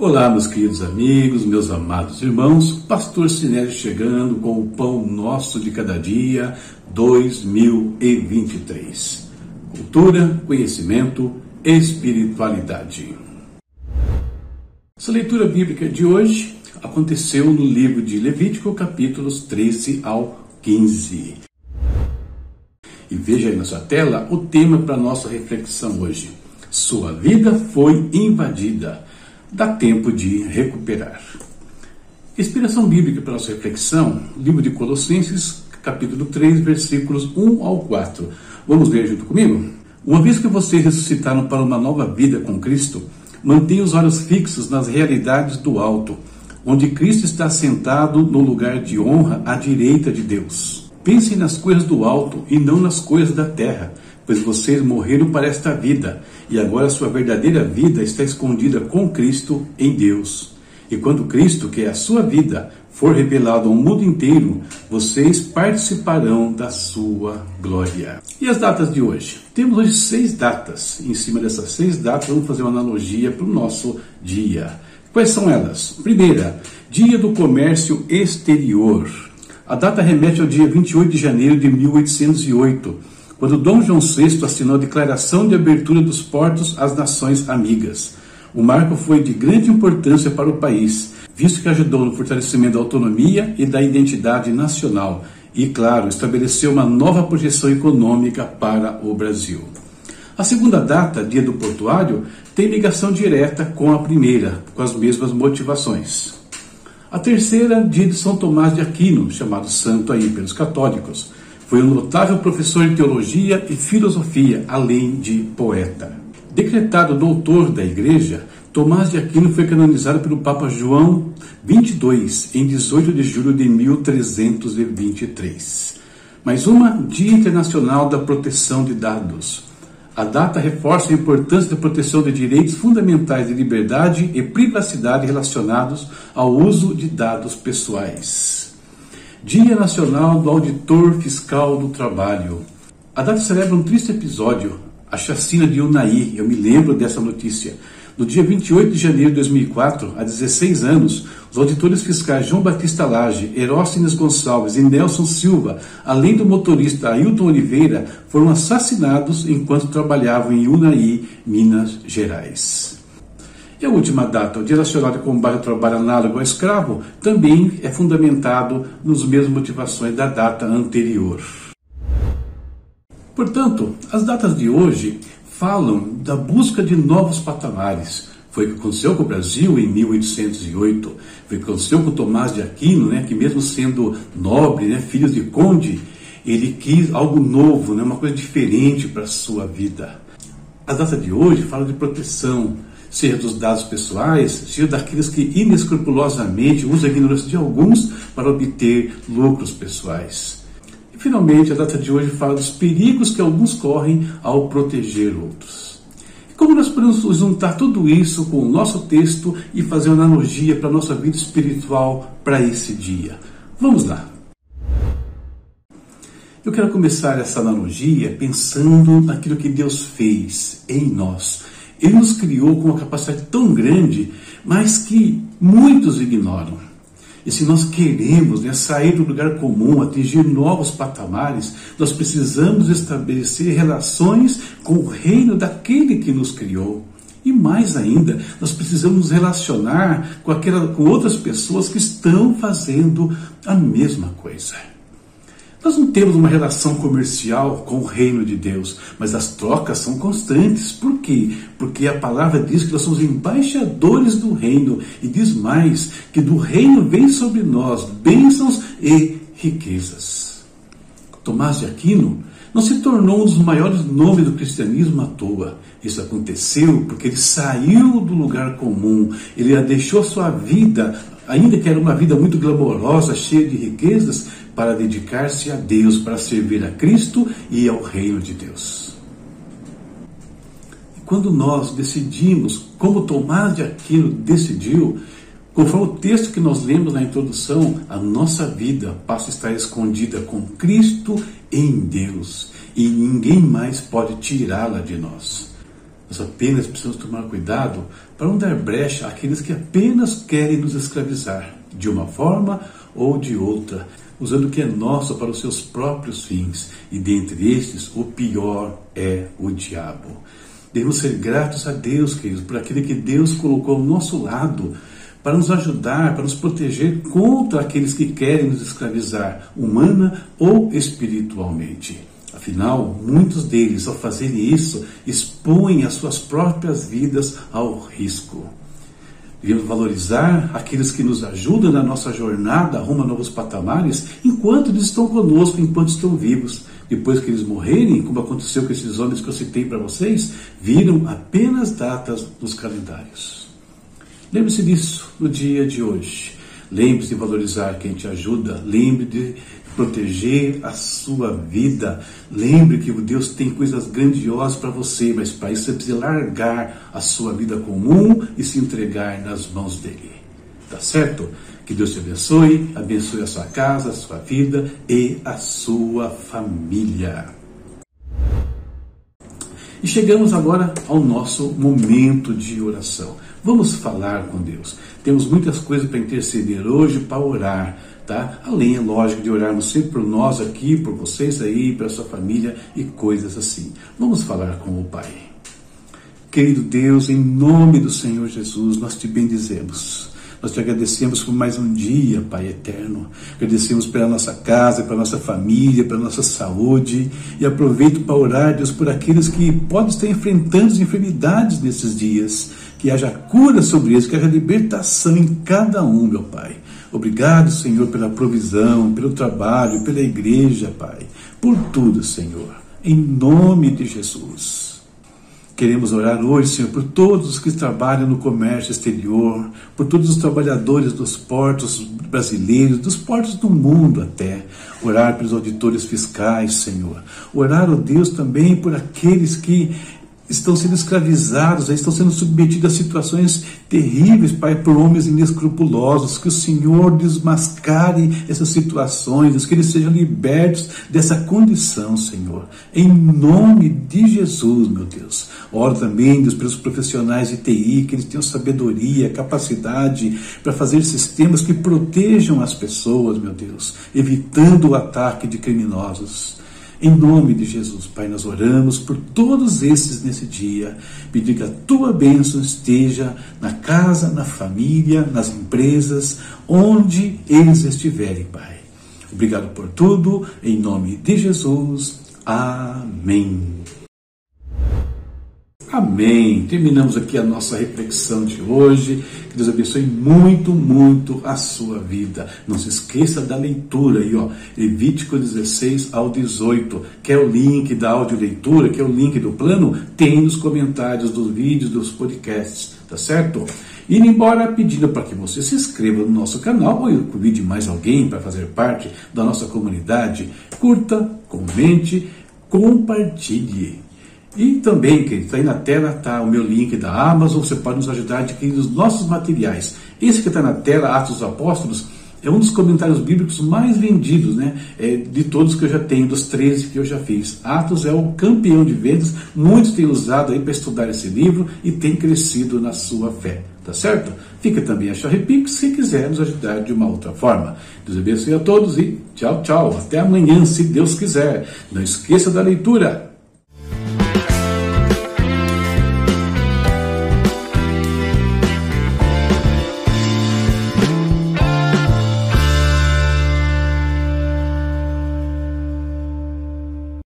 Olá, meus queridos amigos, meus amados irmãos, Pastor Sinélio chegando com o pão nosso de cada dia 2023. Cultura, conhecimento, espiritualidade. Essa leitura bíblica de hoje aconteceu no livro de Levítico, capítulos 13 ao 15. E veja aí na sua tela o tema para nossa reflexão hoje. Sua vida foi invadida dá tempo de recuperar. Inspiração bíblica para nossa reflexão, livro de Colossenses, capítulo 3, versículos 1 ao 4. Vamos ler junto comigo? Uma vez que vocês ressuscitaram para uma nova vida com Cristo, mantenha os olhos fixos nas realidades do alto, onde Cristo está sentado no lugar de honra à direita de Deus. Pensem nas coisas do alto e não nas coisas da terra pois vocês morreram para esta vida, e agora sua verdadeira vida está escondida com Cristo em Deus. E quando Cristo, que é a sua vida, for revelado ao mundo inteiro, vocês participarão da sua glória. E as datas de hoje? Temos hoje seis datas. Em cima dessas seis datas, vamos fazer uma analogia para o nosso dia. Quais são elas? Primeira, Dia do Comércio Exterior. A data remete ao dia 28 de janeiro de 1808 quando Dom João VI assinou a Declaração de Abertura dos Portos às Nações Amigas. O marco foi de grande importância para o país, visto que ajudou no fortalecimento da autonomia e da identidade nacional e, claro, estabeleceu uma nova projeção econômica para o Brasil. A segunda data, Dia do Portuário, tem ligação direta com a primeira, com as mesmas motivações. A terceira, Dia de São Tomás de Aquino, chamado santo aí pelos católicos, foi um notável professor de teologia e filosofia, além de poeta. Decretado doutor da Igreja, Tomás de Aquino foi canonizado pelo Papa João XXII em 18 de julho de 1323. Mais uma, Dia Internacional da Proteção de Dados. A data reforça a importância da proteção de direitos fundamentais de liberdade e privacidade relacionados ao uso de dados pessoais. Dia Nacional do Auditor Fiscal do Trabalho. A data celebra um triste episódio, a chacina de Unai. Eu me lembro dessa notícia. No dia 28 de janeiro de 2004, há 16 anos, os auditores fiscais João Batista Lage, Eróstenes Gonçalves e Nelson Silva, além do motorista Ailton Oliveira, foram assassinados enquanto trabalhavam em Unai, Minas Gerais. E a última data, o Dia Nacional Combate ao Trabalho Análogo ao Escravo, também é fundamentado nos mesmas motivações da data anterior. Portanto, as datas de hoje falam da busca de novos patamares. Foi o que aconteceu com o Brasil em 1808, foi o que aconteceu com Tomás de Aquino, né, que mesmo sendo nobre, né, filho de conde, ele quis algo novo, né, uma coisa diferente para a sua vida. A data de hoje fala de proteção, seja dos dados pessoais, seja daqueles que inescrupulosamente usam a ignorância de alguns para obter lucros pessoais. E finalmente, a data de hoje fala dos perigos que alguns correm ao proteger outros. E como nós podemos juntar tudo isso com o nosso texto e fazer uma analogia para a nossa vida espiritual para esse dia? Vamos lá. Eu quero começar essa analogia pensando naquilo que Deus fez em nós ele nos criou com uma capacidade tão grande, mas que muitos ignoram. E se nós queremos né, sair do lugar comum, atingir novos patamares, nós precisamos estabelecer relações com o reino daquele que nos criou. E mais ainda, nós precisamos nos relacionar com, aquela, com outras pessoas que estão fazendo a mesma coisa. Nós não temos uma relação comercial com o reino de Deus, mas as trocas são constantes. Por quê? Porque a palavra diz que nós somos embaixadores do reino e diz mais que do reino vem sobre nós bênçãos e riquezas. Tomás de Aquino não se tornou um dos maiores nomes do cristianismo à toa. Isso aconteceu porque ele saiu do lugar comum, ele deixou sua vida, ainda que era uma vida muito glamourosa, cheia de riquezas, para dedicar-se a Deus, para servir a Cristo e ao reino de Deus. E quando nós decidimos, como Tomás de Aquino decidiu, conforme o texto que nós lemos na introdução, a nossa vida passa a estar escondida com Cristo em Deus e ninguém mais pode tirá-la de nós. Nós apenas precisamos tomar cuidado para não dar brecha àqueles que apenas querem nos escravizar, de uma forma ou de outra, usando o que é nosso para os seus próprios fins, e dentre estes, o pior é o diabo. Devemos ser gratos a Deus, queridos, por aquele que Deus colocou ao nosso lado para nos ajudar, para nos proteger contra aqueles que querem nos escravizar, humana ou espiritualmente. Afinal, muitos deles, ao fazerem isso, expõem as suas próprias vidas ao risco. Devemos valorizar aqueles que nos ajudam na nossa jornada rumo a novos patamares, enquanto eles estão conosco, enquanto estão vivos. Depois que eles morrerem, como aconteceu com esses homens que eu citei para vocês, viram apenas datas nos calendários. Lembre-se disso no dia de hoje. Lembre-se de valorizar quem te ajuda. Lembre de proteger a sua vida. Lembre que Deus tem coisas grandiosas para você, mas para isso você precisa largar a sua vida comum e se entregar nas mãos dele. Tá certo? Que Deus te abençoe, abençoe a sua casa, a sua vida e a sua família. E chegamos agora ao nosso momento de oração. Vamos falar com Deus. Temos muitas coisas para interceder hoje, para orar tá? Além, é lógico, de orarmos sempre por nós aqui, por vocês aí, pela sua família e coisas assim. Vamos falar com o Pai. Querido Deus, em nome do Senhor Jesus, nós te bendizemos. Nós te agradecemos por mais um dia, Pai eterno. Agradecemos pela nossa casa, pela nossa família, pela nossa saúde. E aproveito para orar, Deus, por aqueles que podem estar enfrentando as enfermidades nesses dias. Que haja cura sobre eles, que haja libertação em cada um, meu Pai. Obrigado, Senhor, pela provisão, pelo trabalho, pela igreja, Pai. Por tudo, Senhor. Em nome de Jesus. Queremos orar hoje, Senhor, por todos os que trabalham no comércio exterior, por todos os trabalhadores dos portos brasileiros, dos portos do mundo até. Orar pelos auditores fiscais, Senhor. Orar, ó oh Deus, também por aqueles que estão sendo escravizados, estão sendo submetidos a situações terríveis, Pai, por homens inescrupulosos. Que o Senhor desmascare essas situações, que eles sejam libertos dessa condição, Senhor. Em nome de Jesus, meu Deus. Oro também, Deus, pelos profissionais de TI, que eles tenham sabedoria, capacidade para fazer sistemas que protejam as pessoas, meu Deus, evitando o ataque de criminosos. Em nome de Jesus, Pai, nós oramos por todos esses nesse dia, pedir que a tua bênção esteja na casa, na família, nas empresas, onde eles estiverem, Pai. Obrigado por tudo, em nome de Jesus. Amém. Amém. Terminamos aqui a nossa reflexão de hoje. Que Deus abençoe muito, muito a sua vida. Não se esqueça da leitura aí, ó. Levítico 16 ao 18. Quer o link da audioleitura, quer o link do plano? Tem nos comentários dos vídeos, dos podcasts, tá certo? Indo embora pedindo para que você se inscreva no nosso canal ou convide mais alguém para fazer parte da nossa comunidade. Curta, comente, compartilhe. E também, que está aí na tela, está o meu link da Amazon, você pode nos ajudar a adquirir os nossos materiais. Esse que está na tela, Atos dos Apóstolos, é um dos comentários bíblicos mais vendidos, né? É, de todos que eu já tenho, dos 13 que eu já fiz. Atos é o campeão de vendas, muitos têm usado aí para estudar esse livro e têm crescido na sua fé, tá certo? Fica também a Charrepix se quiser nos ajudar de uma outra forma. Deus abençoe a todos e tchau, tchau. Até amanhã, se Deus quiser. Não esqueça da leitura.